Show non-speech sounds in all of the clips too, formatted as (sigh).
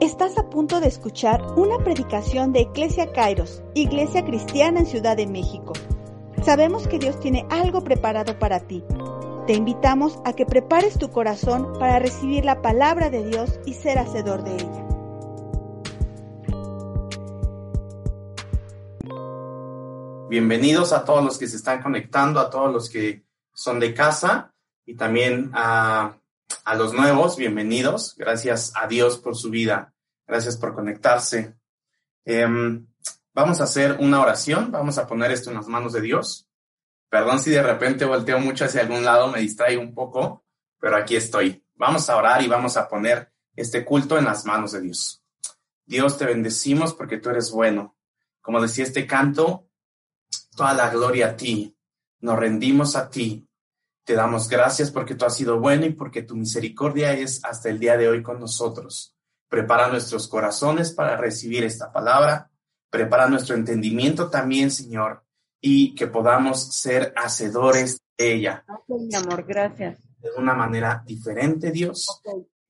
Estás a punto de escuchar una predicación de Iglesia Kairos, Iglesia Cristiana en Ciudad de México. Sabemos que Dios tiene algo preparado para ti. Te invitamos a que prepares tu corazón para recibir la palabra de Dios y ser hacedor de ella. Bienvenidos a todos los que se están conectando, a todos los que son de casa y también a, los nuevos, bienvenidos. Gracias a Dios por su vida. Gracias por conectarse. Em, vamos a hacer una oración, vamos a poner esto en las manos de Dios. Perdón si de repente volteo mucho hacia algún lado, me distraigo un poco, pero aquí estoy. Vamos a orar y vamos a poner este culto en las manos de Dios. Dios, te bendecimos porque tú eres bueno. Como decía este canto, toda la gloria a ti. Nos rendimos a ti. Te damos gracias porque tú has sido bueno y porque tu misericordia es hasta el día de hoy con nosotros. Prepara nuestros corazones para recibir esta palabra. Prepara nuestro entendimiento también, Señor, y que podamos ser hacedores de ella. mi amor, gracias. De una manera diferente, Dios.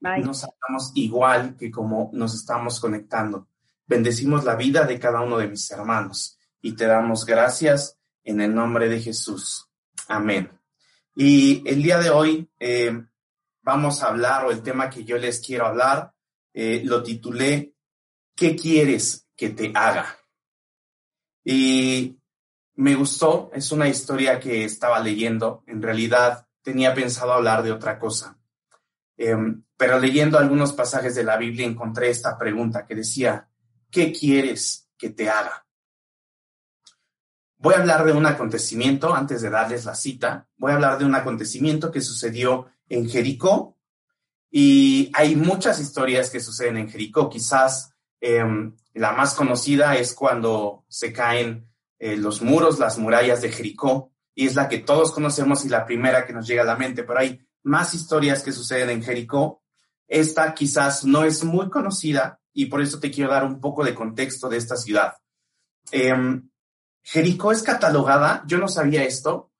Nos hagamos igual que como nos estamos conectando. Bendecimos la vida de cada uno de mis hermanos y te damos gracias en el nombre de Jesús. Amén. Y el día de hoy eh, vamos a hablar, o el tema que yo les quiero hablar, eh, lo titulé ¿Qué quieres que te haga? Y me gustó, es una historia que estaba leyendo, en realidad tenía pensado hablar de otra cosa, em, pero leyendo algunos pasajes de la Biblia encontré esta pregunta que decía, ¿qué quieres que te haga? Voy a hablar de un acontecimiento, antes de darles la cita, voy a hablar de un acontecimiento que sucedió en Jericó y hay muchas historias que suceden en Jericó. Quizás em, la más conocida es cuando se caen eh, los muros, las murallas de Jericó, y es la que todos conocemos y la primera que nos llega a la mente, pero hay más historias que suceden en Jericó. Esta quizás no es muy conocida y por eso te quiero dar un poco de contexto de esta ciudad. Em, Jericó es catalogada, yo no sabía esto,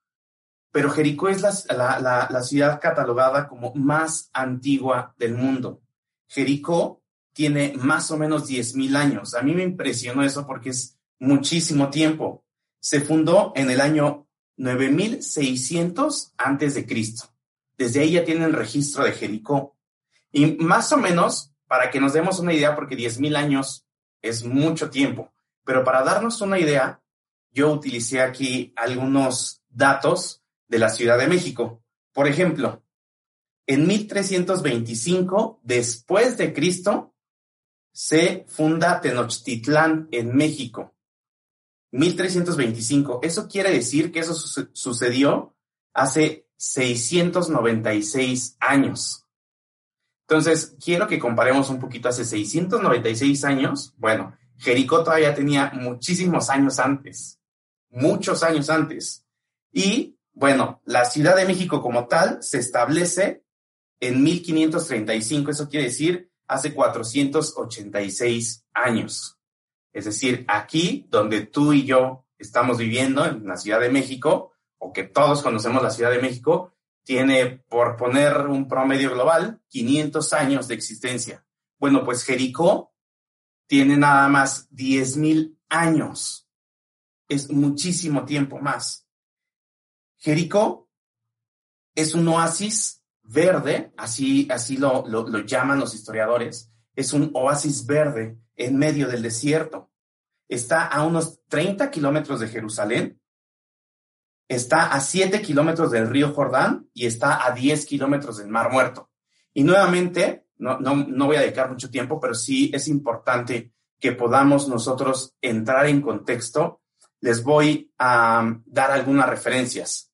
pero Jericó es la, ciudad catalogada como más antigua del mundo. Jericó tiene más o menos 10.000 años. A mí me impresionó eso porque es muchísimo tiempo. Se fundó en el año 9600 antes de Cristo. Desde ahí ya tienen registro de Jericó. Y más o menos, para que nos demos una idea, porque 10.000 años es mucho tiempo, pero para darnos una idea, yo utilicé aquí algunos datos de la Ciudad de México. Por ejemplo, en 1325, después de Cristo, se funda Tenochtitlán en México. 1325. Eso quiere decir que eso sucedió hace 696 años. Entonces, quiero que comparemos un poquito hace 696 años. Bueno, Jericó todavía tenía muchísimos años antes, muchos años antes. Y bueno, la Ciudad de México como tal se establece en 1535, eso quiere decir hace 486 años. Es decir, aquí donde tú y yo estamos viviendo, en la Ciudad de México, o que todos conocemos la Ciudad de México, tiene, por poner un promedio global, 500 años de existencia. Bueno, pues Jericó tiene nada más 10.000 años. Es muchísimo tiempo más. Jericó es un oasis verde, así, así lo, lo, llaman los historiadores, es un oasis verde en medio del desierto. Está a unos 30 kilómetros de Jerusalén, está a 7 kilómetros del río Jordán y está a 10 kilómetros del Mar Muerto. Y nuevamente, no, no, no voy a dedicar mucho tiempo, pero sí es importante que podamos nosotros entrar en contexto. Les voy a dar algunas referencias.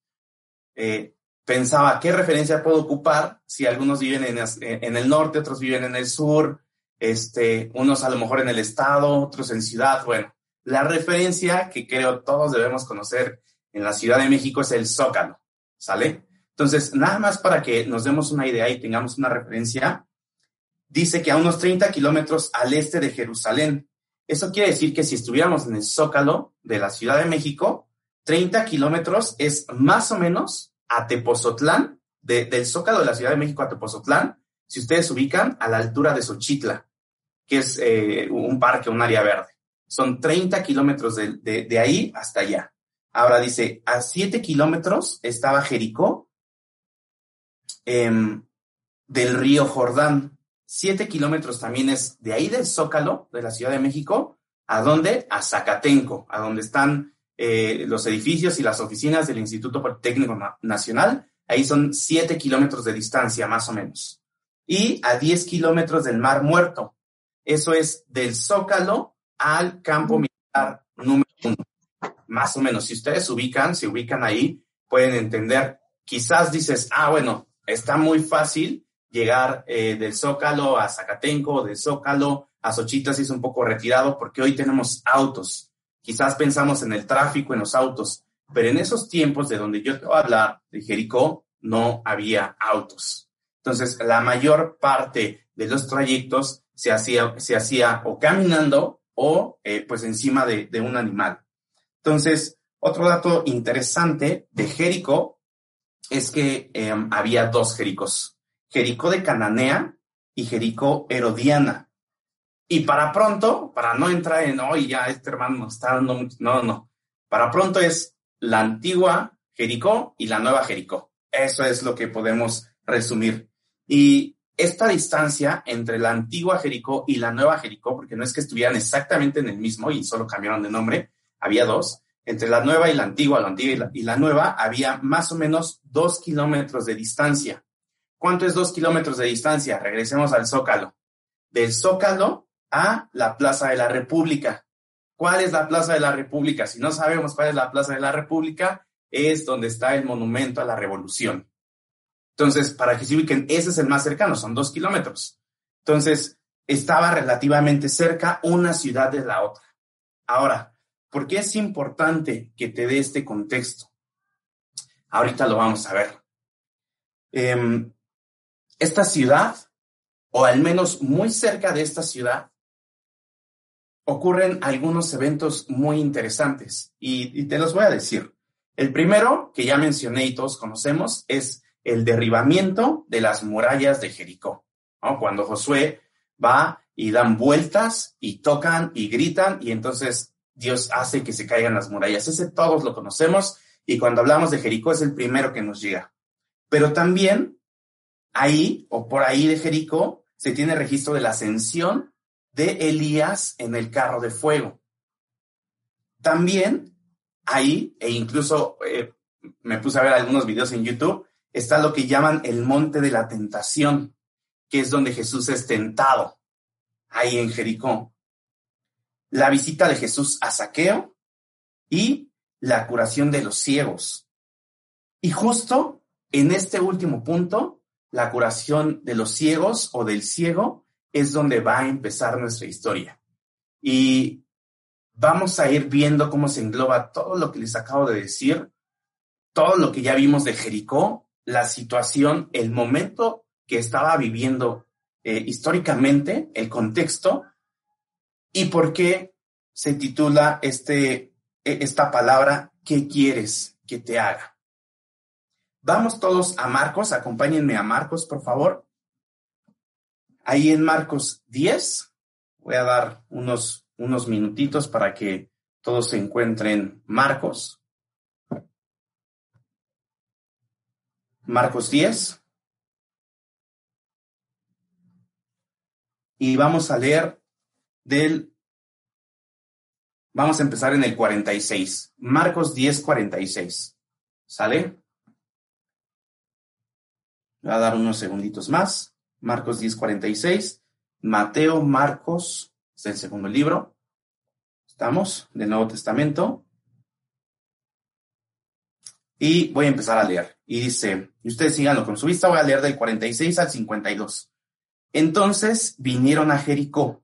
Eh, pensaba, ¿qué referencia puedo ocupar si algunos viven en, el norte, otros viven en el sur, este, unos a lo mejor en el estado, otros en ciudad? Bueno, la referencia que creo todos debemos conocer en la Ciudad de México es el Zócalo, ¿sale? Entonces, nada más para que nos demos una idea y tengamos una referencia, dice que a unos 30 kilómetros al este de Jerusalén Eso quiere decir que si estuviéramos en el Zócalo de la Ciudad de México, 30 kilómetros es más o menos a Tepozotlán, del Zócalo de la Ciudad de México a Tepozotlán, si ustedes ubican a la altura de Xochitla, que es eh, un parque, un área verde. Son 30 kilómetros de, ahí hasta allá. Ahora dice, a 7 kilómetros estaba Jericó em, del río Jordán. 7 kilómetros también es de ahí del Zócalo, de la Ciudad de México, ¿a dónde? A Zacatenco, a donde están eh, los edificios y las oficinas del Instituto Politécnico Nacional. Ahí son 7 kilómetros de distancia, más o menos. Y a 10 kilómetros del Mar Muerto. Eso es del Zócalo al campo militar número uno. Más o menos, si ustedes ubican, se ubican ahí, pueden entender. Quizás dices, ah, bueno, está muy fácil llegar eh, del Zócalo a Zacatenco, del Zócalo a Xochitl, si es un poco retirado, porque hoy tenemos autos. Quizás pensamos en el tráfico, en los autos, pero en esos tiempos de donde yo te voy a hablar, de Jericó, no había autos. Entonces, la mayor parte de los trayectos se hacía, se hacía o caminando o eh, pues encima de, un animal. Entonces, otro dato interesante de Jericó es que em, había dos Jericos, Jericó de Cananea y Jericó Herodiana. Y para pronto, para no entrar en, hoy ya este hermano está dando mucho, no, no, para pronto es la antigua Jericó y la nueva Jericó. Eso es lo que podemos resumir. Y esta distancia entre la antigua Jericó y la nueva Jericó, porque no es que estuvieran exactamente en el mismo y solo cambiaron de nombre, había dos, entre la nueva y la antigua, la antigua y la, nueva, había más o menos dos kilómetros de distancia. ¿Cuánto es dos kilómetros de distancia? Regresemos al Zócalo. Del Zócalo a la Plaza de la República. ¿Cuál es la Plaza de la República? Si no sabemos cuál es la Plaza de la República, es donde está el monumento a la Revolución. Entonces, para que se ubiquen, ese es el más cercano, son dos kilómetros. Entonces, estaba relativamente cerca una ciudad de la otra. Ahora, ¿por qué es importante que te dé este contexto? Ahorita lo vamos a ver. Em, esta ciudad, o al menos muy cerca de esta ciudad, ocurren algunos eventos muy interesantes y, te los voy a decir. El primero, que ya mencioné y todos conocemos, es el derribamiento de las murallas de Jericó. Cuando Josué va y dan vueltas y tocan y gritan y entonces Dios hace que se caigan las murallas. Ese todos lo conocemos y cuando hablamos de Jericó es el primero que nos llega. Pero también ahí o por ahí de Jericó se tiene registro de la ascensión de Elías en el carro de fuego. También ahí, e incluso eh, me puse a ver algunos videos en YouTube, está lo que llaman el monte de la tentación, que es donde Jesús es tentado, ahí en Jericó. La visita de Jesús a Saqueo y la curación de los ciegos. Y justo en este último punto, la curación de los ciegos o del ciego es donde va a empezar nuestra historia. Y vamos a ir viendo cómo se engloba todo lo que les acabo de decir, todo lo que ya vimos de Jericó la situación, el momento que estaba viviendo eh, históricamente, el contexto, y por qué se titula este, e, esta palabra, ¿qué quieres que te haga? Vamos todos a Marcos, acompáñenme a Marcos, por favor. Ahí en Marcos 10, voy a dar unos, unos minutitos para que todos se encuentren Marcos. Marcos 10. Y vamos a leer del, vamos a empezar en el 46. Marcos 10, 46. ¿Sale? Voy a dar unos segunditos más. Marcos 10, 46. Mateo, Marcos, es el segundo libro. Estamos, del Nuevo Testamento. Y voy a empezar a leer. Y dice, y ustedes síganlo con su vista, voy a leer del 46 al 52. Entonces vinieron a Jericó,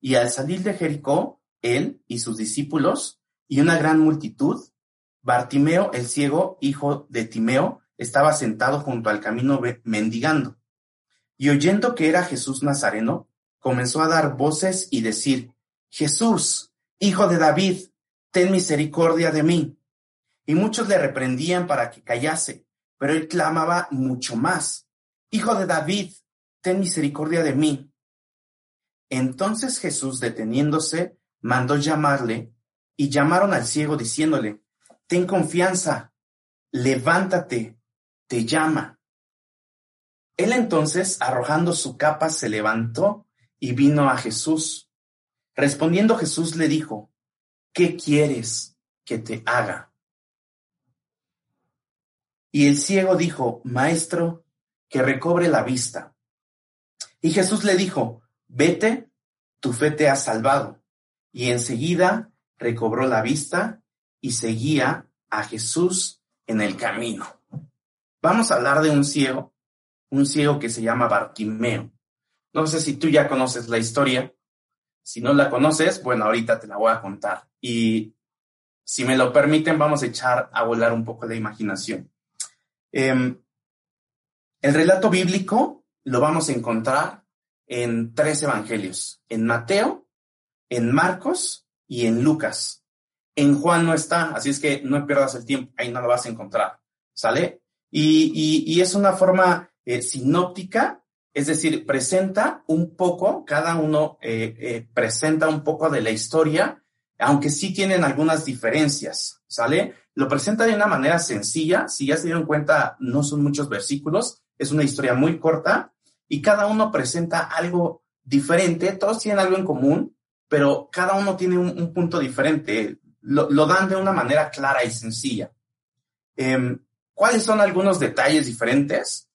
y al salir de Jericó, él y sus discípulos, y una gran multitud, Bartimeo, el ciego, hijo de Timeo, estaba sentado junto al camino mendigando. Y oyendo que era Jesús Nazareno, comenzó a dar voces y decir, Jesús, hijo de David, ten misericordia de mí. Y muchos le reprendían para que callase, pero él clamaba mucho más, Hijo de David, ten misericordia de mí. Entonces Jesús, deteniéndose, mandó llamarle, y llamaron al ciego diciéndole, Ten confianza, levántate, te llama. Él entonces, arrojando su capa, se levantó y vino a Jesús. Respondiendo Jesús le dijo, ¿qué quieres que te haga? Y el ciego dijo, Maestro, que recobre la vista. Y Jesús le dijo, Vete, tu fe te ha salvado. Y enseguida recobró la vista y seguía a Jesús en el camino. Vamos a hablar de un ciego, un ciego que se llama Bartimeo. No sé si tú ya conoces la historia. Si no la conoces, bueno, ahorita te la voy a contar. Y si me lo permiten, vamos a echar a volar un poco la imaginación. Em, el relato bíblico lo vamos a encontrar en tres evangelios, en Mateo, en Marcos y en Lucas. En Juan no está, así es que no pierdas el tiempo, ahí no lo vas a encontrar, ¿sale? Y, es una forma eh, sinóptica, es decir, presenta un poco, cada uno eh, eh, presenta un poco de la historia, aunque sí tienen algunas diferencias, ¿sale? Lo presenta de una manera sencilla, si ya se dieron cuenta, no son muchos versículos, es una historia muy corta y cada uno presenta algo diferente, todos tienen algo en común, pero cada uno tiene un, punto diferente, lo, dan de una manera clara y sencilla. Em, ¿Cuáles son algunos detalles diferentes?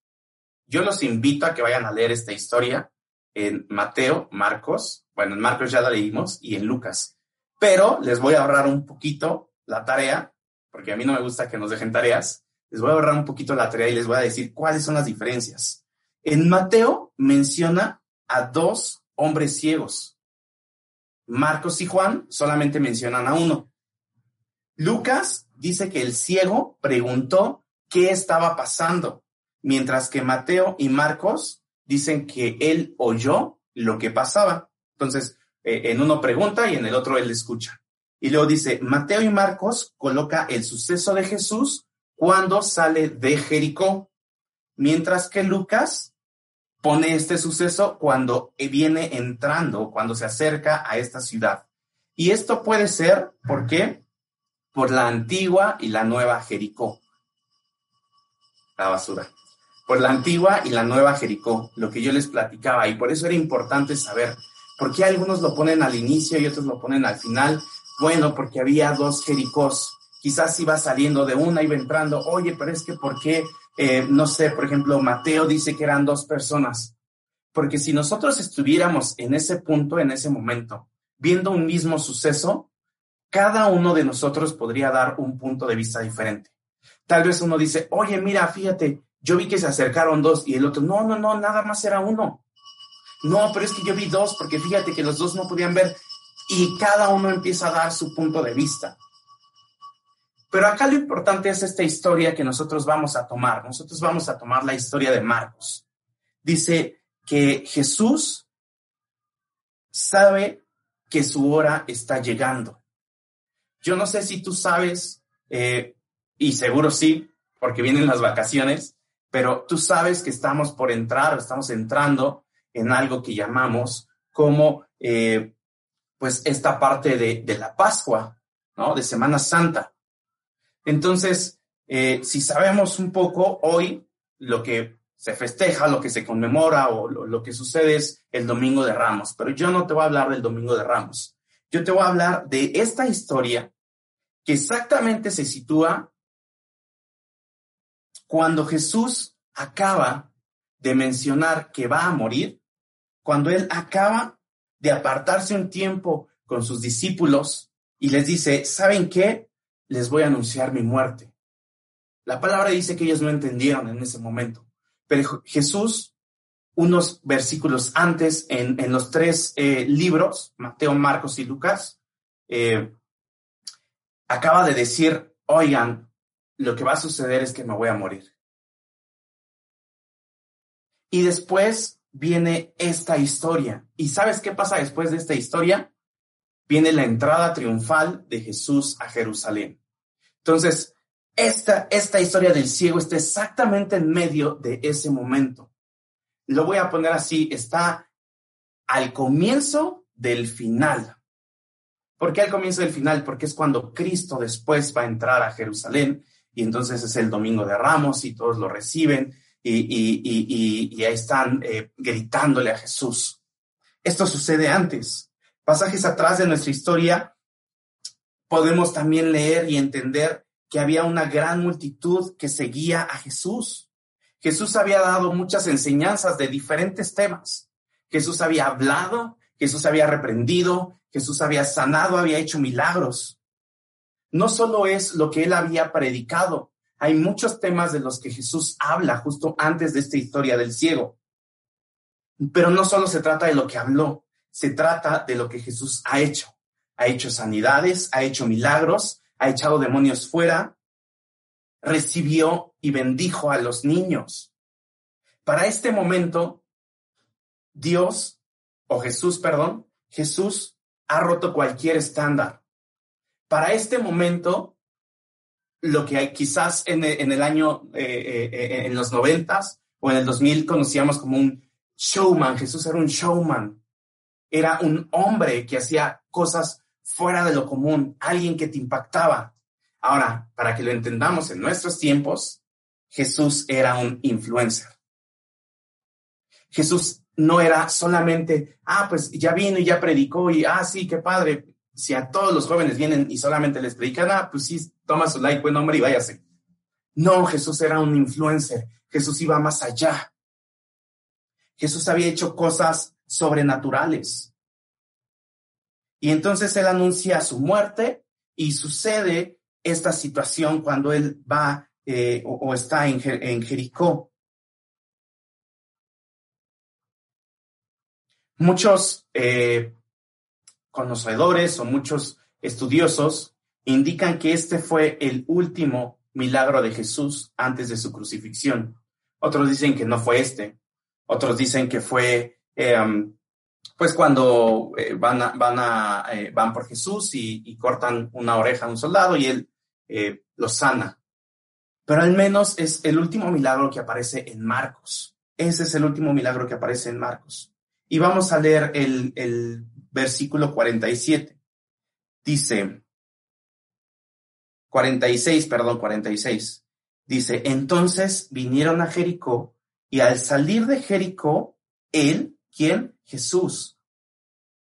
Yo los invito a que vayan a leer esta historia en Mateo, Marcos, bueno, en Marcos ya la leímos, y en Lucas. Pero les voy a ahorrar un poquito la tarea, porque a mí no me gusta que nos dejen tareas. Les voy a ahorrar un poquito la tarea y les voy a decir cuáles son las diferencias. En Mateo menciona a dos hombres ciegos. Marcos y Juan solamente mencionan a uno. Lucas dice que el ciego preguntó qué estaba pasando, mientras que Mateo y Marcos dicen que él oyó lo que pasaba. Entonces, eh, en uno pregunta y en el otro él escucha. Y luego dice, Mateo y Marcos coloca el suceso de Jesús cuando sale de Jericó, mientras que Lucas pone este suceso cuando viene entrando, cuando se acerca a esta ciudad. Y esto puede ser, ¿por qué? Por la antigua y la nueva Jericó. La basura. Por la antigua y la nueva Jericó, lo que yo les platicaba. Y por eso era importante saber por qué algunos lo ponen al inicio y otros lo ponen al final. Bueno, porque había dos Jericós quizás iba saliendo de una, iba entrando, oye, pero es que ¿por qué? Eh, no sé, por ejemplo, Mateo dice que eran dos personas. Porque si nosotros estuviéramos en ese punto, en ese momento, viendo un mismo suceso, cada uno de nosotros podría dar un punto de vista diferente. Tal vez uno dice, oye, mira, fíjate, yo vi que se acercaron dos y el otro, no, no, no, nada más era uno. No, pero es que yo vi dos porque fíjate que los dos no podían ver y cada uno empieza a dar su punto de vista. Pero acá lo importante es esta historia que nosotros vamos a tomar. Nosotros vamos a tomar la historia de Marcos. Dice que Jesús sabe que su hora está llegando. Yo no sé si tú sabes, eh, y seguro sí, porque vienen las vacaciones, pero tú sabes que estamos por entrar estamos entrando en algo que llamamos como, eh, pues, esta parte de, de la Pascua, ¿no? De Semana Santa. Entonces, eh, si sabemos un poco hoy lo que se festeja, lo que se conmemora o lo, que sucede es el Domingo de Ramos, pero yo no te voy a hablar del Domingo de Ramos. Yo te voy a hablar de esta historia que exactamente se sitúa cuando Jesús acaba de mencionar que va a morir, cuando él acaba de apartarse un tiempo con sus discípulos y les dice, ¿saben qué? les voy a anunciar mi muerte. La palabra dice que ellos no entendieron en ese momento, pero Jesús, unos versículos antes, en, los tres eh, libros, Mateo, Marcos y Lucas, eh, acaba de decir, oigan, lo que va a suceder es que me voy a morir. Y después viene esta historia. ¿Y sabes qué pasa después de esta historia? viene la entrada triunfal de Jesús a Jerusalén. Entonces, esta, esta historia del ciego está exactamente en medio de ese momento. Lo voy a poner así, está al comienzo del final. ¿Por qué al comienzo del final? Porque es cuando Cristo después va a entrar a Jerusalén y entonces es el domingo de Ramos y todos lo reciben y, ahí están eh, gritándole a Jesús. Esto sucede antes. Pasajes atrás de nuestra historia podemos también leer y entender que había una gran multitud que seguía a Jesús. Jesús había dado muchas enseñanzas de diferentes temas. Jesús había hablado, Jesús había reprendido, Jesús había sanado, había hecho milagros. No solo es lo que él había predicado, hay muchos temas de los que Jesús habla justo antes de esta historia del ciego. Pero no solo se trata de lo que habló, se trata de lo que Jesús ha hecho. Ha hecho sanidades, ha hecho milagros, ha echado demonios fuera, recibió y bendijo a los niños. Para este momento, Dios, o Jesús, perdón, Jesús ha roto cualquier estándar. Para este momento, lo que quizás en, el año, eh, eh, en los noventas o en el 2000 conocíamos como un showman. Jesús era un showman. Era un hombre que hacía cosas fuera de lo común, alguien que te impactaba. Ahora, para que lo entendamos en nuestros tiempos, Jesús era un influencer. Jesús no era solamente, ah, pues ya vino y ya predicó y, ah, sí, qué padre. Si a todos los jóvenes vienen y solamente les predican, ah, pues sí, toma su like, buen hombre y váyase. No, Jesús era un influencer. Jesús iba más allá. Jesús había hecho cosas sobrenaturales. Y entonces él anuncia su muerte y sucede esta situación cuando él va eh, o, está en, Jericó. Muchos eh, conocedores o muchos estudiosos indican que este fue el último milagro de Jesús antes de su crucifixión. Otros dicen que no fue este. Otros dicen que fue, em, pues cuando eh, van, van, eh, van por Jesús y, cortan una oreja a un soldado y él lo sana. Pero al menos es el último milagro que aparece en Marcos. Ese es el último milagro que aparece en Marcos. Y vamos a leer el, el versículo 47. Dice, 46, perdón, 46. Dice, entonces vinieron a Jericó y al salir de Jericó, él, ¿quién? Jesús,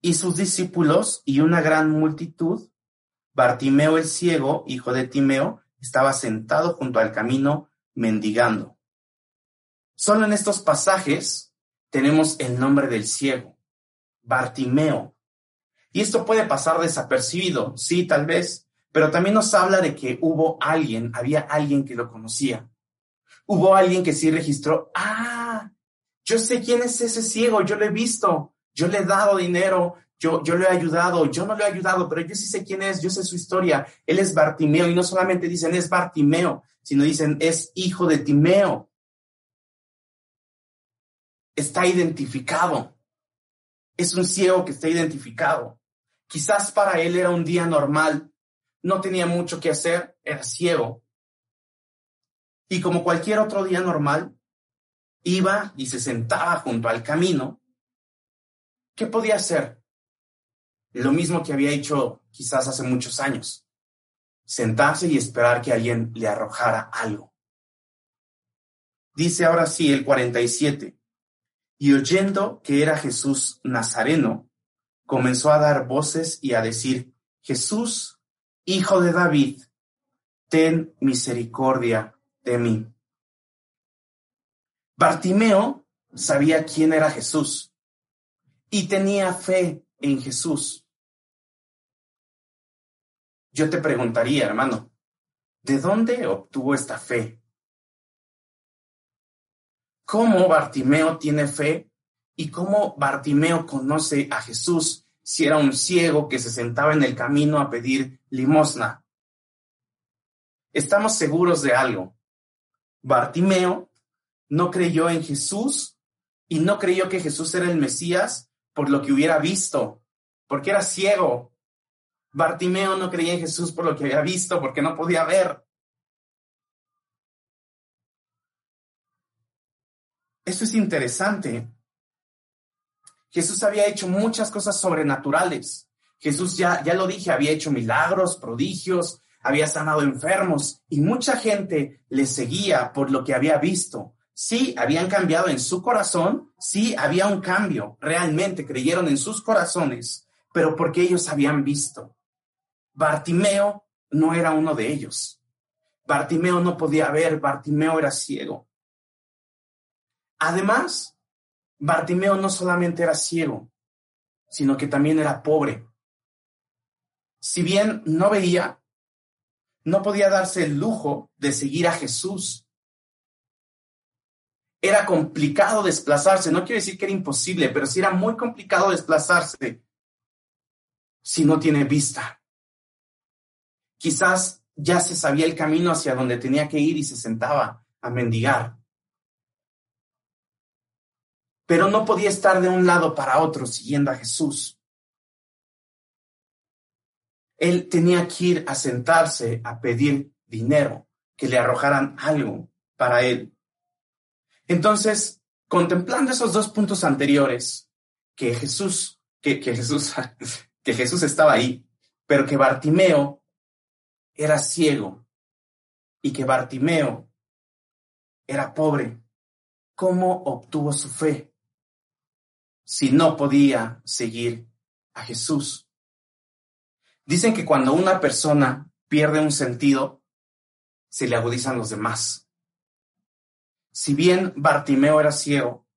y sus discípulos y una gran multitud, Bartimeo el ciego, hijo de Timeo, estaba sentado junto al camino mendigando. Solo en estos pasajes tenemos el nombre del ciego, Bartimeo. Y esto puede pasar desapercibido, sí, tal vez, pero también nos habla de que hubo alguien, había alguien que lo conocía. Hubo alguien que sí registró, ah, yo sé quién es ese ciego, yo lo he visto, yo le he dado dinero, yo, yo lo he ayudado, yo no lo he ayudado, pero yo sí sé quién es, yo sé su historia. Él es Bartimeo y no solamente dicen es Bartimeo, sino dicen es hijo de Timeo está identificado. Es un ciego que está identificado. Quizás para él era un día normal, no tenía mucho que hacer, era ciego. Y como cualquier otro día normal, iba y se sentaba junto al camino. ¿Qué podía hacer? Lo mismo que había hecho quizás hace muchos años. Sentarse y esperar que alguien le arrojara algo. Dice ahora sí el 47 y oyendo que era Jesús Nazareno, comenzó a dar voces y a decir, Jesús, hijo de David, ten misericordia de mí. Bartimeo sabía quién era Jesús y tenía fe en Jesús. Yo te preguntaría, hermano, ¿de dónde obtuvo esta fe? cómo Bartimeo tiene fe y cómo Bartimeo conoce a Jesús si era un ciego que se sentaba en el camino a pedir limosna. Estamos seguros de algo. Bartimeo no creyó en Jesús y no creyó que Jesús era el Mesías por lo que hubiera visto, porque era ciego, Bartimeo no creía en Jesús por lo que había visto, porque no podía ver. Esto es interesante. Jesús había hecho muchas cosas sobrenaturales. Jesús ya, ya lo dije, había hecho milagros, prodigios, había sanado enfermos y mucha gente le seguía por lo que había visto. Sí, habían cambiado en su corazón, sí, había un cambio, realmente creyeron en sus corazones, pero porque ellos habían visto. Bartimeo no era uno de ellos. Bartimeo no podía ver, Bartimeo era ciego. Además, Bartimeo no solamente era ciego, sino que también era pobre. Si bien no veía, no podía darse el lujo de seguir a Jesús. Era complicado desplazarse, no quiero decir que era imposible, pero sí era muy complicado desplazarse si no tiene vista. Quizás ya se sabía el camino hacia donde tenía que ir y se sentaba a mendigar pero no podía estar de un lado para otro siguiendo a Jesús. Él tenía que ir a sentarse a pedir dinero, que le arrojaran algo para él. Entonces, contemplando esos dos puntos anteriores, que Jesús, que, que Jesús, (laughs) que Jesús estaba ahí, pero que Bartimeo era ciego y que Bartimeo era pobre, ¿cómo obtuvo su fe? Si no podía seguir a Jesús. Dicen que cuando una persona pierde un sentido, se le agudizan los demás. Si bien Bartimeo era ciego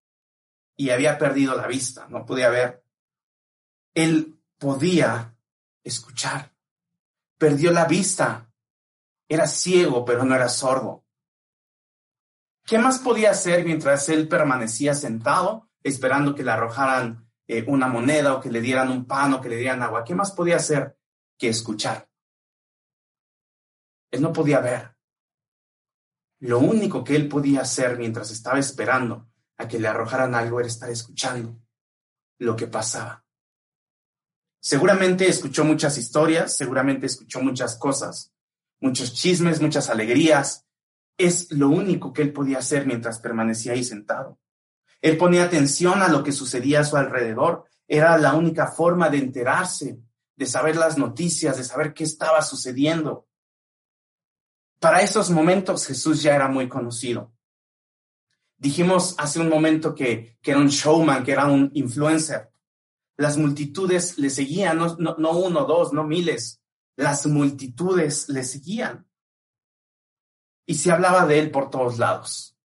y había perdido la vista, no podía ver, él podía escuchar. Perdió la vista. Era ciego, pero no era sordo. ¿Qué más podía hacer mientras él permanecía sentado esperando que le arrojaran eh, una moneda o que le dieran un pan o que le dieran agua. ¿Qué más podía hacer que escuchar? Él no podía ver. Lo único que él podía hacer mientras estaba esperando a que le arrojaran algo era estar escuchando lo que pasaba. Seguramente escuchó muchas historias, seguramente escuchó muchas cosas, muchos chismes, muchas alegrías. Es lo único que él podía hacer mientras permanecía ahí sentado. Él ponía atención a lo que sucedía a su alrededor. Era la única forma de enterarse, de saber las noticias, de saber qué estaba sucediendo. Para esos momentos Jesús ya era muy conocido. Dijimos hace un momento que, era un showman, que era un influencer. Las multitudes le seguían, no, no, no uno, dos, no miles. Las multitudes le seguían. Y se hablaba de él por todos lados.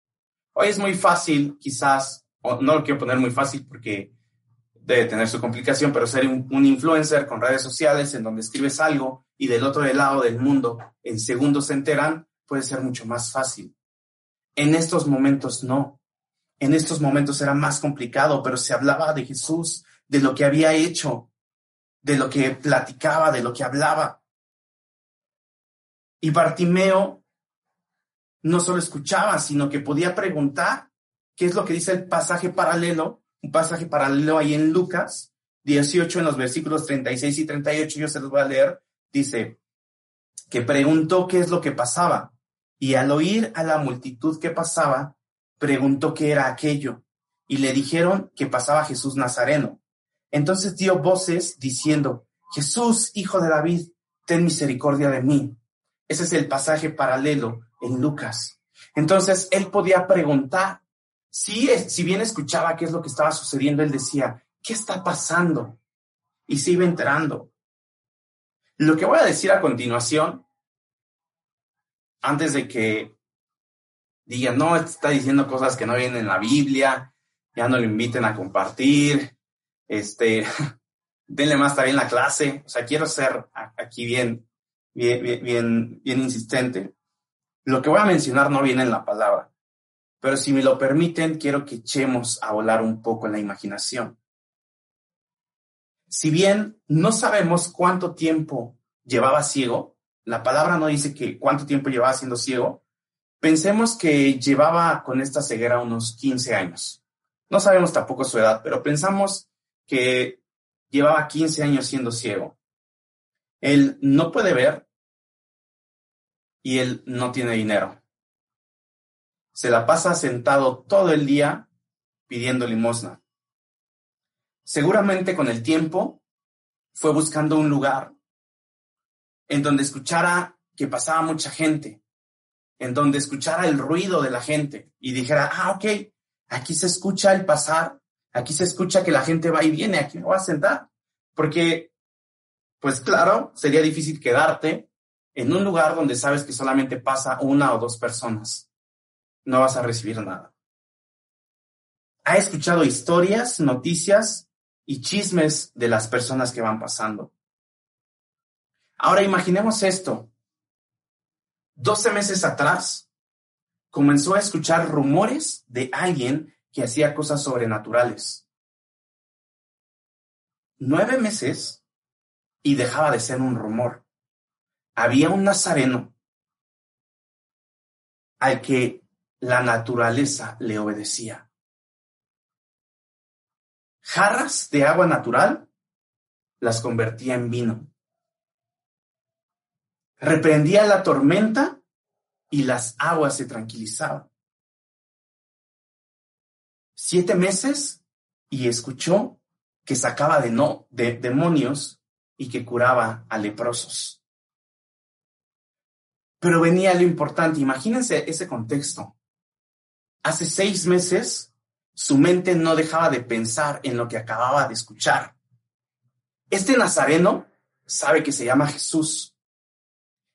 Hoy es muy fácil, quizás, no lo quiero poner muy fácil porque debe tener su complicación, pero ser un, influencer con redes sociales en donde escribes algo y del otro lado del mundo en segundos se enteran, puede ser mucho más fácil. En estos momentos no. En estos momentos era más complicado, pero se hablaba de Jesús, de lo que había hecho, de lo que platicaba, de lo que hablaba. Y Bartimeo no solo escuchaba, sino que podía preguntar ¿Qué es lo que dice el pasaje paralelo? Un pasaje paralelo ahí en Lucas 18, en los versículos 36 y 38, yo se los voy a leer. Dice que preguntó qué es lo que pasaba y al oír a la multitud que pasaba, preguntó qué era aquello y le dijeron que pasaba Jesús Nazareno. Entonces dio voces diciendo, Jesús, hijo de David, ten misericordia de mí. Ese es el pasaje paralelo en Lucas. Entonces él podía preguntar si, si bien escuchaba qué es lo que estaba sucediendo, él decía, ¿qué está pasando? Y se iba enterando. Lo que voy a decir a continuación, antes de que digan, no, está diciendo cosas que no vienen en la Biblia, ya no lo inviten a compartir, este, (laughs) denle más también la clase. O sea, quiero ser aquí bien, bien, bien, bien insistente. Lo que voy a mencionar no viene en la palabra. Pero si me lo permiten, quiero que echemos a volar un poco en la imaginación. Si bien no sabemos cuánto tiempo llevaba ciego, la palabra no dice que cuánto tiempo llevaba siendo ciego, pensemos que llevaba con esta ceguera unos 15 años. No sabemos tampoco su edad, pero pensamos que llevaba 15 años siendo ciego. Él no puede ver y él no tiene dinero. Se la pasa sentado todo el día pidiendo limosna. Seguramente con el tiempo fue buscando un lugar en donde escuchara que pasaba mucha gente, en donde escuchara el ruido de la gente y dijera, ah, ok, aquí se escucha el pasar, aquí se escucha que la gente va y viene, aquí me voy a sentar. Porque, pues claro, sería difícil quedarte en un lugar donde sabes que solamente pasa una o dos personas. No vas a recibir nada. Ha escuchado historias, noticias y chismes de las personas que van pasando. Ahora imaginemos esto. Doce meses atrás, comenzó a escuchar rumores de alguien que hacía cosas sobrenaturales. Nueve meses y dejaba de ser un rumor. Había un nazareno al que la naturaleza le obedecía. Jarras de agua natural las convertía en vino reprendía la tormenta y las aguas se tranquilizaban. Siete meses y escuchó que sacaba de, no, de demonios y que curaba a leprosos. Pero venía lo importante, imagínense ese contexto. Hace seis meses su mente no dejaba de pensar en lo que acababa de escuchar. Este nazareno sabe que se llama Jesús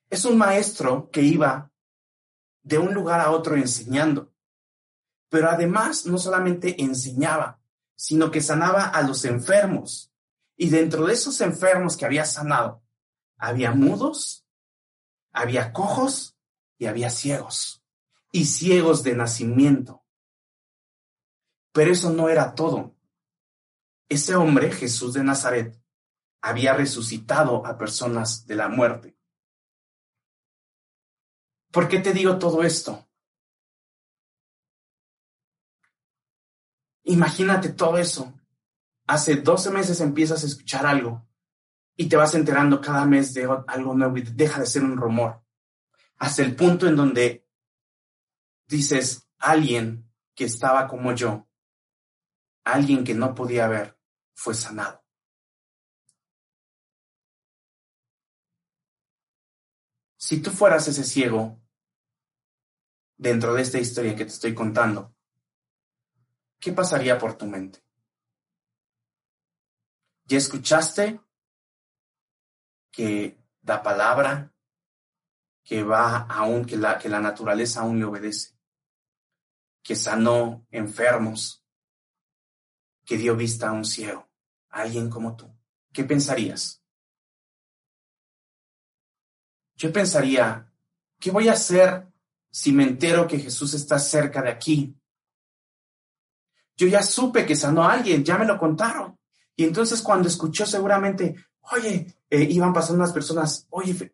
es un maestro que iba de un lugar a otro enseñando, pero además no solamente enseñaba, sino que sanaba a los enfermos. Y dentro de esos enfermos que había sanado, había mudos, había cojos y había ciegos, y ciegos de nacimiento. Pero eso no era todo. Ese hombre, Jesús de Nazaret, había resucitado a personas de la muerte. ¿Por qué te digo todo esto? Imagínate todo eso. Hace 12 meses empiezas a escuchar algo y te vas enterando cada mes de algo nuevo y deja de ser un rumor. Hasta el punto en donde dices, alguien que estaba como yo, alguien que no podía ver, fue sanado. Si tú fueras ese ciego dentro de esta historia que te estoy contando, ¿qué pasaría por tu mente? ¿Ya escuchaste que da palabra, que va aún, que la, que la naturaleza aún le obedece, que sanó enfermos, que dio vista a un ciego, a alguien como tú? ¿Qué pensarías? Yo pensaría, ¿qué voy a hacer si me entero que Jesús está cerca de aquí? Yo ya supe que sanó a alguien, ya me lo contaron. Y entonces cuando escuchó seguramente, oye, eh, iban pasando unas personas, oye,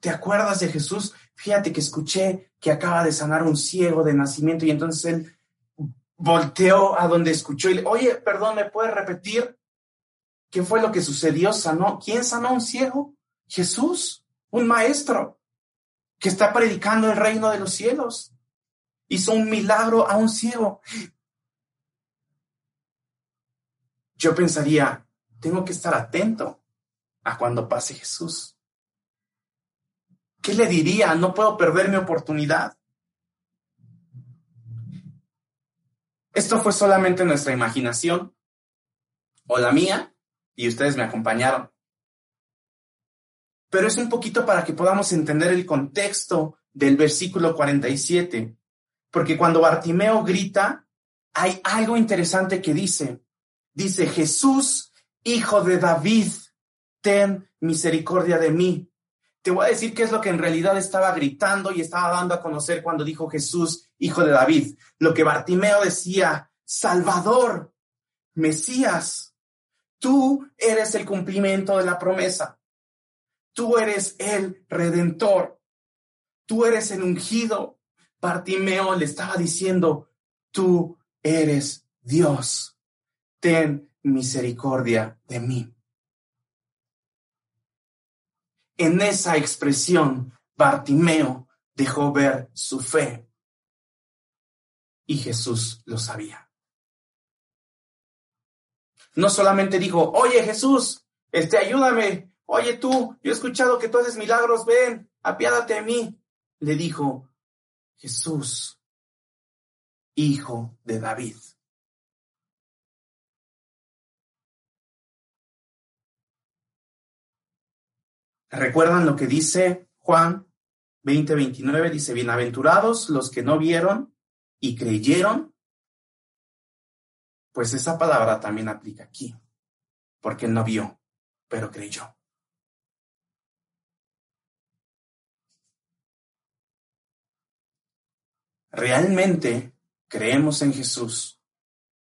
¿te acuerdas de Jesús? Fíjate que escuché que acaba de sanar un ciego de nacimiento y entonces él volteó a donde escuchó y le, oye, perdón, ¿me puedes repetir? ¿Qué fue lo que sucedió? ¿Sanó? ¿Quién sanó a un ciego? Jesús, un maestro que está predicando el reino de los cielos. Hizo un milagro a un ciego. Yo pensaría, tengo que estar atento a cuando pase Jesús. ¿Qué le diría? No puedo perder mi oportunidad. Esto fue solamente nuestra imaginación o la mía y ustedes me acompañaron pero es un poquito para que podamos entender el contexto del versículo 47, porque cuando Bartimeo grita, hay algo interesante que dice. Dice, Jesús, hijo de David, ten misericordia de mí. Te voy a decir qué es lo que en realidad estaba gritando y estaba dando a conocer cuando dijo Jesús, hijo de David. Lo que Bartimeo decía, Salvador, Mesías, tú eres el cumplimiento de la promesa. Tú eres el redentor. Tú eres el ungido. Bartimeo le estaba diciendo, tú eres Dios. Ten misericordia de mí. En esa expresión, Bartimeo dejó ver su fe. Y Jesús lo sabía. No solamente dijo, oye Jesús, este, ayúdame, oye tú, yo he escuchado que tú haces milagros, ven, apiádate de mí. Le dijo, Jesús, hijo de David. ¿Recuerdan lo que dice Juan 20:29? Dice, bienaventurados los que no vieron y creyeron. Pues esa palabra también aplica aquí, porque no vio, pero creyó. ¿Realmente creemos en Jesús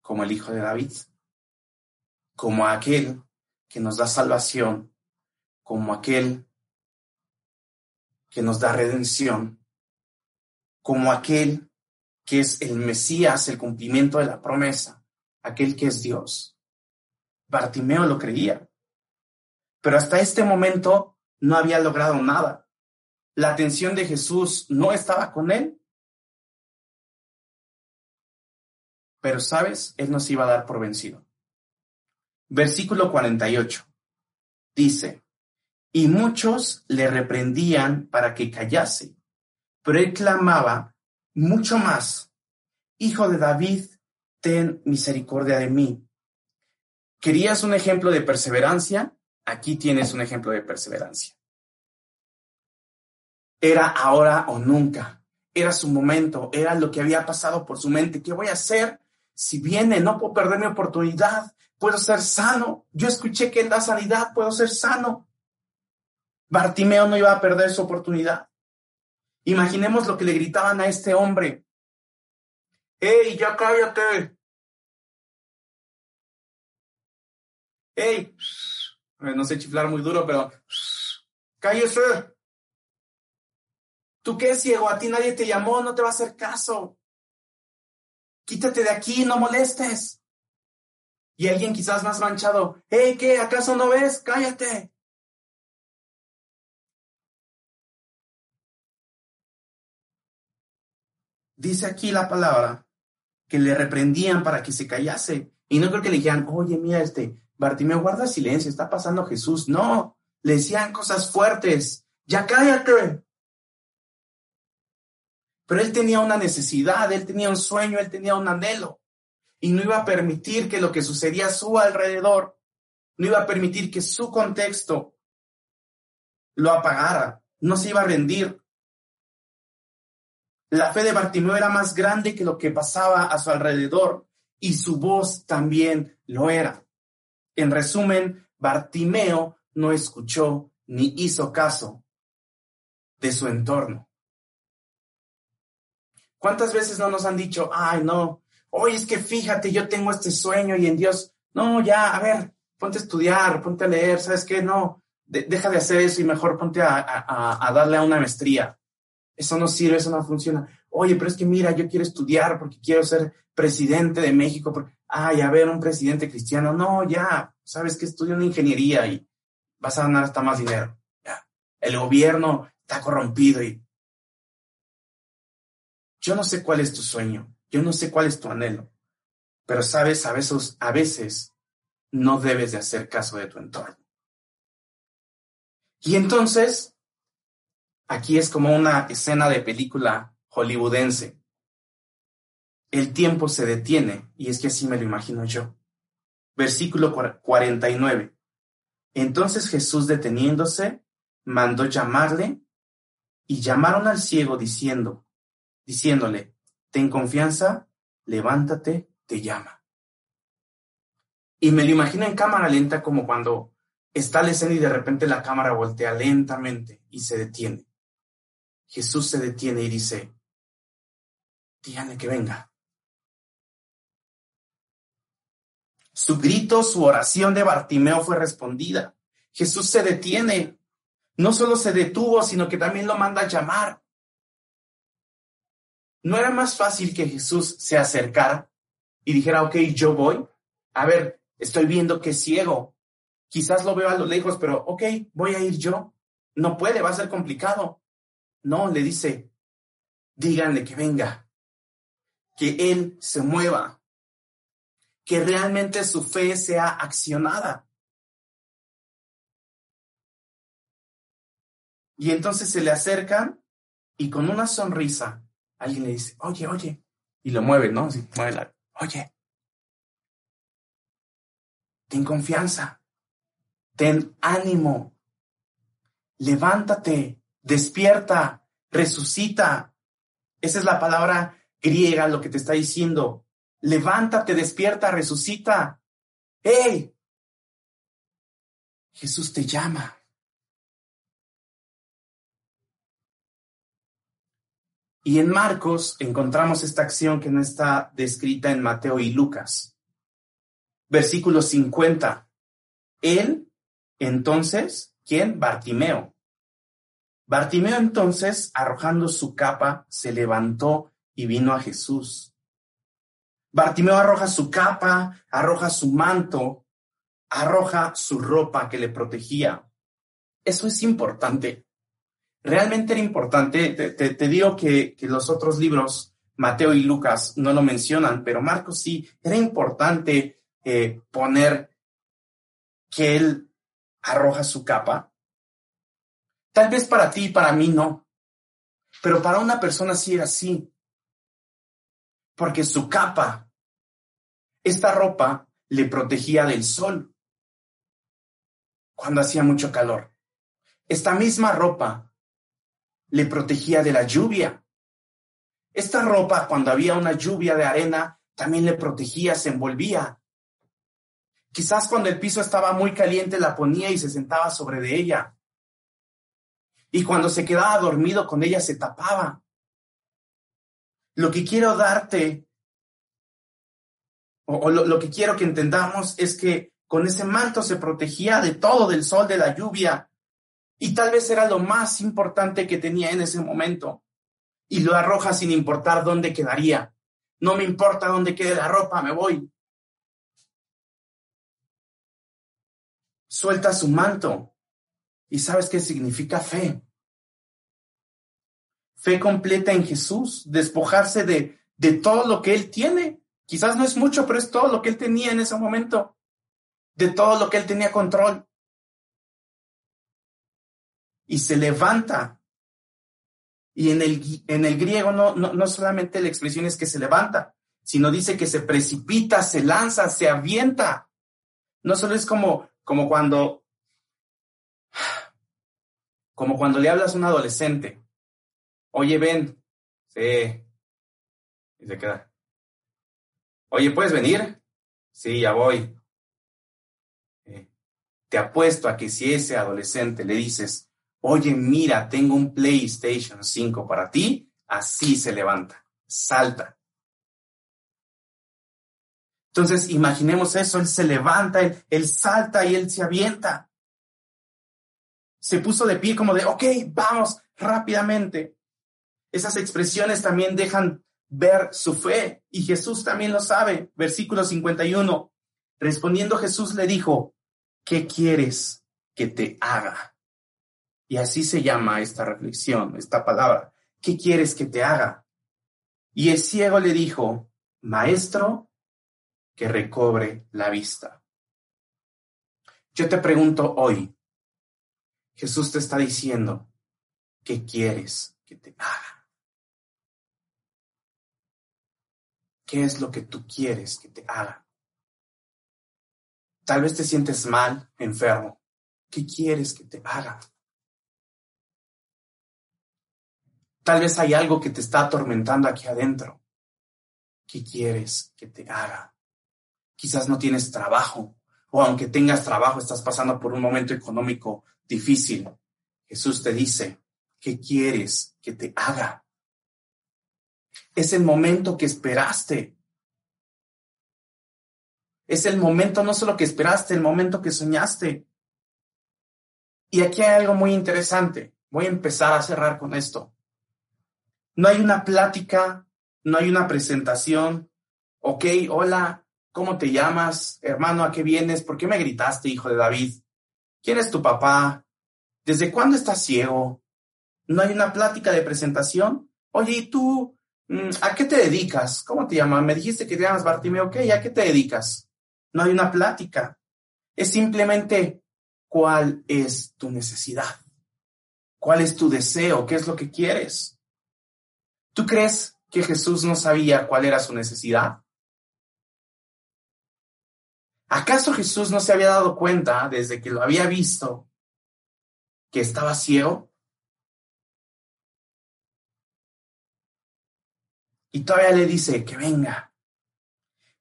como el Hijo de David? Como aquel que nos da salvación como aquel que nos da redención, como aquel que es el Mesías, el cumplimiento de la promesa, aquel que es Dios. Bartimeo lo creía, pero hasta este momento no había logrado nada. La atención de Jesús no estaba con él. Pero, ¿sabes? Él nos iba a dar por vencido. Versículo 48 dice, y muchos le reprendían para que callase. Pero él clamaba mucho más, Hijo de David, ten misericordia de mí. ¿Querías un ejemplo de perseverancia? Aquí tienes un ejemplo de perseverancia. Era ahora o nunca. Era su momento, era lo que había pasado por su mente. ¿Qué voy a hacer? Si viene, no puedo perder mi oportunidad. Puedo ser sano. Yo escuché que en la sanidad puedo ser sano. Bartimeo no iba a perder su oportunidad. Imaginemos lo que le gritaban a este hombre. ¡Ey, ya cállate! ¡Ey! No sé chiflar muy duro, pero cállese. ¿Tú qué, ciego? A ti nadie te llamó, no te va a hacer caso. Quítate de aquí, no molestes. Y alguien quizás más manchado, ¡Ey, qué! ¿Acaso no ves? Cállate. Dice aquí la palabra que le reprendían para que se callase. Y no creo que le dijeran, oye, mira, este, Bartimeo, guarda silencio, está pasando Jesús. No, le decían cosas fuertes, ya cállate. Pero él tenía una necesidad, él tenía un sueño, él tenía un anhelo. Y no iba a permitir que lo que sucedía a su alrededor, no iba a permitir que su contexto lo apagara. No se iba a rendir. La fe de Bartimeo era más grande que lo que pasaba a su alrededor y su voz también lo era. En resumen, Bartimeo no escuchó ni hizo caso de su entorno. ¿Cuántas veces no nos han dicho, ay, no, hoy es que fíjate, yo tengo este sueño y en Dios, no, ya, a ver, ponte a estudiar, ponte a leer, ¿sabes qué? No, deja de hacer eso y mejor ponte a darle a una maestría eso no sirve, eso no funciona. Oye, pero es que mira, yo quiero estudiar porque quiero ser presidente de México. Porque, ay, a ver, un presidente cristiano. No, ya, sabes que estudio una ingeniería y vas a ganar hasta más dinero. El gobierno está corrompido y yo no sé cuál es tu sueño, yo no sé cuál es tu anhelo, pero sabes, a veces, a veces no debes de hacer caso de tu entorno. Y entonces Aquí es como una escena de película hollywoodense. El tiempo se detiene, y es que así me lo imagino yo. Versículo 49. Entonces Jesús deteniéndose, mandó llamarle, y llamaron al ciego diciendo, diciéndole, ten confianza, levántate, te llama. Y me lo imagino en cámara lenta como cuando está la escena y de repente la cámara voltea lentamente y se detiene. Jesús se detiene y dice, díganle que venga. Su grito, su oración de Bartimeo fue respondida. Jesús se detiene. No solo se detuvo, sino que también lo manda a llamar. ¿No era más fácil que Jesús se acercara y dijera, ok, yo voy? A ver, estoy viendo que es ciego. Quizás lo veo a lo lejos, pero ok, voy a ir yo. no puede, va a ser complicado. No, le dice, díganle que venga, que él se mueva, que realmente su fe sea accionada. Y entonces se le acercan y con una sonrisa alguien le dice, oye, oye, y lo mueve, ¿no? Mueve la, oye, ten confianza, ten ánimo, levántate, despierta, resucita. Esa es la palabra griega, lo que te está diciendo. Levántate, despierta, resucita. ¡Hey! Jesús te llama. Y en Marcos encontramos esta acción que no está descrita en Mateo y Lucas. Versículo 50. Él, entonces, ¿quién? Bartimeo. Bartimeo entonces, arrojando su capa, se levantó y vino a Jesús. Bartimeo arroja su capa, arroja su manto, arroja su ropa que le protegía. Eso es importante realmente era importante. Te, digo que, los otros libros, Mateo y Lucas, no lo mencionan, pero Marcos sí, era importante eh, poner que él arroja su capa. Tal vez para ti y para mí no, pero para una persona sí era así. Porque su capa, esta ropa, le protegía del sol cuando hacía mucho calor. Esta misma ropa le protegía de la lluvia. Esta ropa, cuando había una lluvia de arena, también le protegía, se envolvía. Quizás cuando el piso estaba muy caliente la ponía y se sentaba sobre de ella. Y cuando se quedaba dormido con ella se tapaba. Lo que quiero darte, o, lo, lo que quiero que entendamos es que con ese manto se protegía de todo, del sol, de la lluvia, y tal vez era lo más importante que tenía en ese momento. Y lo arroja sin importar dónde quedaría. No me importa dónde quede la ropa, me voy. Suelta su manto. ¿Y sabes qué significa fe? Fe completa en Jesús, despojarse de, de todo lo que Él tiene. Quizás no es mucho, pero es todo lo que Él tenía en ese momento. De todo lo que Él tenía control y se levanta. Y en el, en el griego no, no, no solamente la expresión es que se levanta, sino dice que se precipita, se lanza, se avienta. No solo es como, como cuando, como cuando le hablas a un adolescente. Oye, ven. Sí. Y se queda. Oye, ¿puedes venir? Sí, ya voy. Te apuesto a que si ese adolescente le dices, oye, mira, tengo un PlayStation 5 para ti, así se levanta, salta. Entonces, imaginemos eso, él se levanta, él, salta y él se avienta. Se puso de pie como de, ok, vamos rápidamente. Esas expresiones también dejan ver su fe y Jesús también lo sabe. Versículo 51. Respondiendo Jesús le dijo, ¿qué quieres que te haga? Y así se llama esta reflexión, esta palabra. ¿Qué quieres que te haga? Y el ciego le dijo, Maestro, que recobre la vista. Yo te pregunto hoy, Jesús te está diciendo, ¿qué quieres que te haga? ¿Qué es lo que tú quieres que te haga? Tal vez te sientes mal, enfermo. ¿Qué quieres que te haga? Tal vez hay algo que te está atormentando aquí adentro. ¿Qué quieres que te haga? Quizás no tienes trabajo o aunque tengas trabajo estás pasando por un momento económico difícil. Jesús te dice, ¿qué quieres que te haga? Es el momento que esperaste. Es el momento no solo que esperaste, el momento que soñaste. Y aquí hay algo muy interesante. Voy a empezar a cerrar con esto. No hay una plática, no hay una presentación. Ok, hola, ¿cómo te llamas? Hermano, ¿a qué vienes? ¿Por qué me gritaste, hijo de David? ¿Quién es tu papá? ¿desde cuándo estás ciego? ¿No hay una plática de presentación? Oye, ¿y tú mm, a qué te dedicas? ¿Cómo te llamas? Me dijiste que te llamas Bartimeo, ok, ¿a qué te dedicas? No hay una plática. Es simplemente cuál es tu necesidad, cuál es tu deseo, qué es lo que quieres. ¿Tú crees que Jesús no sabía cuál era su necesidad? ¿Acaso Jesús no se había dado cuenta desde que lo había visto que estaba ciego? Y todavía le dice que venga.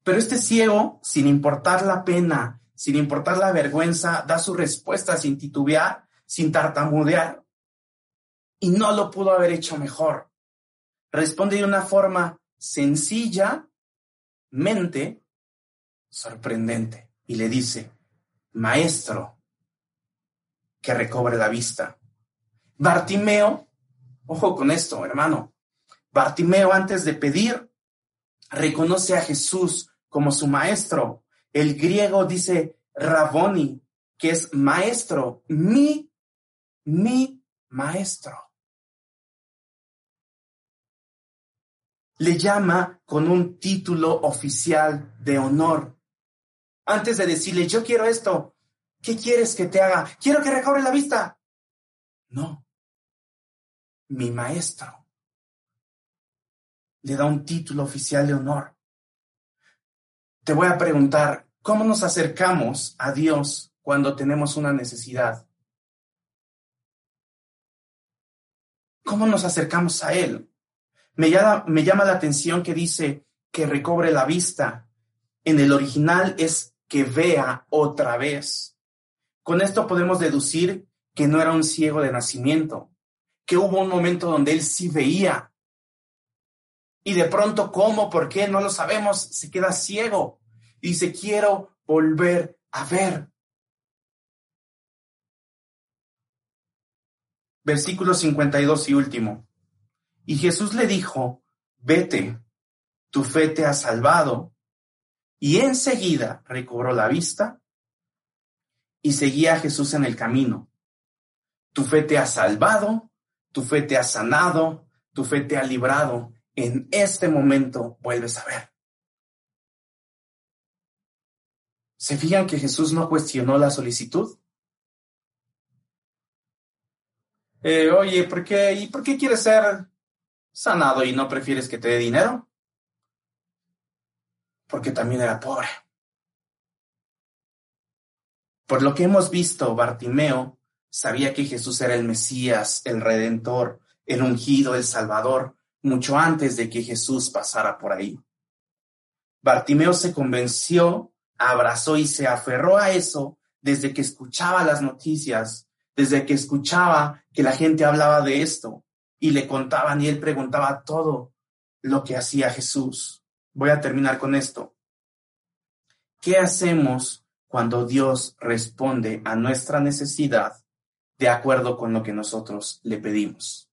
Pero este ciego, sin importar la pena, sin importar la vergüenza, da su respuesta sin titubear, sin tartamudear. Y no lo pudo haber hecho mejor. Responde de una forma sencilla, mente, sorprendente y le dice, Maestro, que recobre la vista. Bartimeo, ojo con esto, hermano, Bartimeo antes de pedir, reconoce a Jesús como su maestro. El griego dice Raboni, que es maestro, mi, mi maestro. le llama con un título oficial de honor. Antes de decirle, yo quiero esto, ¿qué quieres que te haga? Quiero que recobre la vista. No, mi maestro le da un título oficial de honor. Te voy a preguntar, ¿cómo nos acercamos a Dios cuando tenemos una necesidad? ¿Cómo nos acercamos a Él? Me llama, la atención que dice que recobre la vista. En el original es que vea otra vez. Con esto podemos deducir que no era un ciego de nacimiento, que hubo un momento donde él sí veía. Y de pronto, ¿cómo? ¿Por qué? No lo sabemos. Se queda ciego. Dice, quiero volver a ver. Versículo 52 y último. Y Jesús le dijo, vete, tu fe te ha salvado. Y enseguida recobró la vista y seguía a Jesús en el camino. Tu fe te ha salvado, tu fe te ha sanado, tu fe te ha librado. En este momento vuelves a ver. ¿Se fijan que Jesús no cuestionó la solicitud? Eh, oye, ¿por qué, ¿y por qué quieres ser sanado y no prefieres que te dé dinero? Porque también era pobre. Por lo que hemos visto, Bartimeo sabía que Jesús era el Mesías, el Redentor, el ungido, el Salvador, mucho antes de que Jesús pasara por ahí. Bartimeo se convenció, abrazó y se aferró a eso desde que escuchaba las noticias, desde que escuchaba que la gente hablaba de esto y le contaban y él preguntaba todo lo que hacía Jesús. Voy a terminar con esto. ¿Qué hacemos cuando Dios responde a nuestra necesidad de acuerdo con lo que nosotros le pedimos?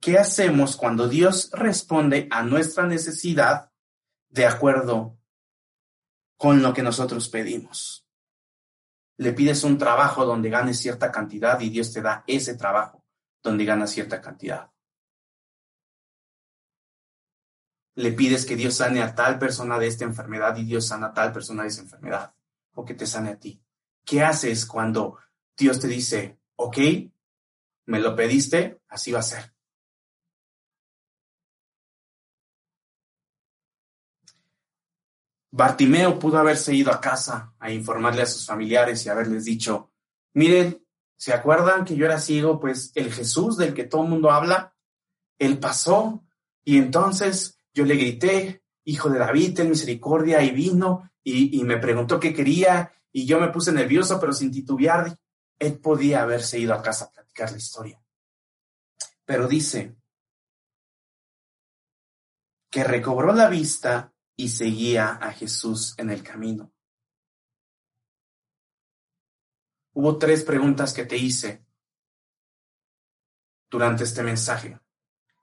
¿Qué hacemos cuando Dios responde a nuestra necesidad de acuerdo con lo que nosotros pedimos? le pides un trabajo donde ganes cierta cantidad y Dios te da ese trabajo donde ganas cierta cantidad. Le pides que Dios sane a tal persona de esta enfermedad y Dios sana a tal persona de esa enfermedad o que te sane a ti. ¿Qué haces cuando Dios te dice, ok, me lo pediste, así va a ser? Bartimeo pudo haberse ido a casa a informarle a sus familiares y haberles dicho, miren, ¿se acuerdan que yo era ciego? Pues el Jesús del que todo el mundo habla, él pasó y entonces yo le grité, hijo de David, ten misericordia, y vino y, me preguntó qué quería y yo me puse nervioso, pero sin titubear, él podía haberse ido a casa a platicar la historia. Pero dice que recobró la vista y seguía a Jesús en el camino. Hubo tres preguntas que te hice durante este mensaje.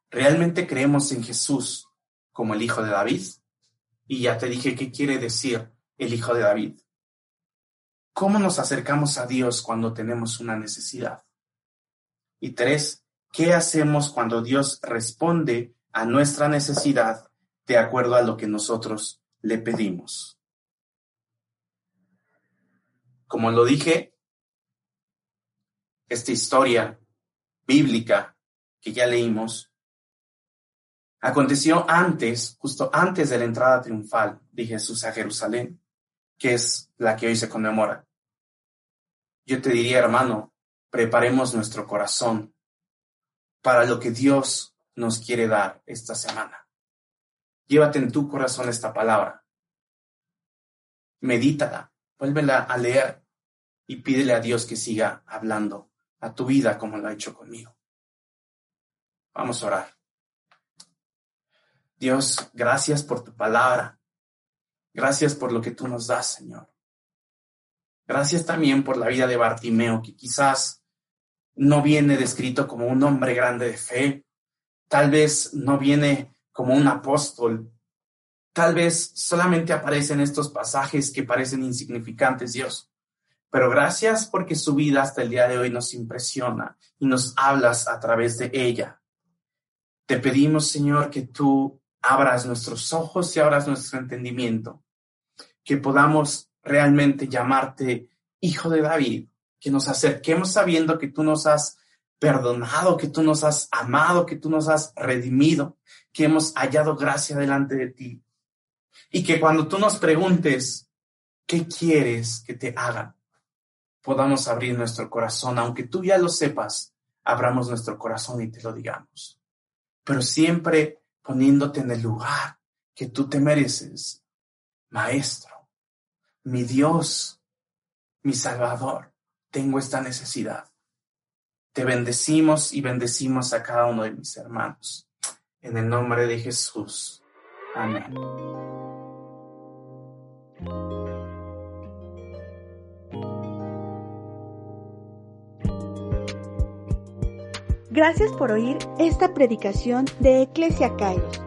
¿Realmente creemos en Jesús como el Hijo de David? Y ya te dije qué quiere decir el Hijo de David. ¿cómo nos acercamos a Dios cuando tenemos una necesidad? Y tres, ¿qué hacemos cuando Dios responde a nuestra necesidad de acuerdo a lo que nosotros le pedimos? Como lo dije, esta historia bíblica que ya leímos aconteció antes, justo antes de la entrada triunfal de Jesús a Jerusalén, que es la que hoy se conmemora. Yo te diría, hermano, preparemos nuestro corazón para lo que Dios nos quiere dar esta semana. Llévate en tu corazón esta palabra. Medítala, vuélvela a leer y pídele a Dios que siga hablando a tu vida como lo ha hecho conmigo. Vamos a orar. Dios, gracias por tu palabra. Gracias por lo que tú nos das, Señor. Gracias también por la vida de Bartimeo, que quizás no viene descrito como un hombre grande de fe, tal vez no viene como un apóstol, tal vez solamente aparecen estos pasajes que parecen insignificantes, Dios. Pero gracias porque su vida hasta el día de hoy nos impresiona y nos hablas a través de ella. Te pedimos, Señor, que tú abras nuestros ojos y abras nuestro entendimiento, que podamos realmente llamarte Hijo de David, que nos acerquemos sabiendo que tú nos has perdonado, que tú nos has amado, que tú nos has redimido, que hemos hallado gracia delante de ti. Y que cuando tú nos preguntes, ¿qué quieres que te haga? Podamos abrir nuestro corazón, aunque tú ya lo sepas, abramos nuestro corazón y te lo digamos. Pero siempre poniéndote en el lugar que tú te mereces, Maestro, mi Dios, mi Salvador, tengo esta necesidad. Te bendecimos y bendecimos a cada uno de mis hermanos. En el nombre de Jesús. Amén. Gracias por oír esta predicación de Eclesia Kairos.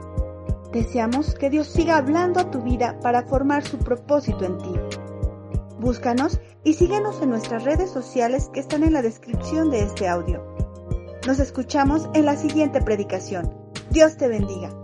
Deseamos que Dios siga hablando a tu vida para formar su propósito en ti. Búscanos y síguenos en nuestras redes sociales que están en la descripción de este audio. Nos escuchamos en la siguiente predicación. Dios te bendiga.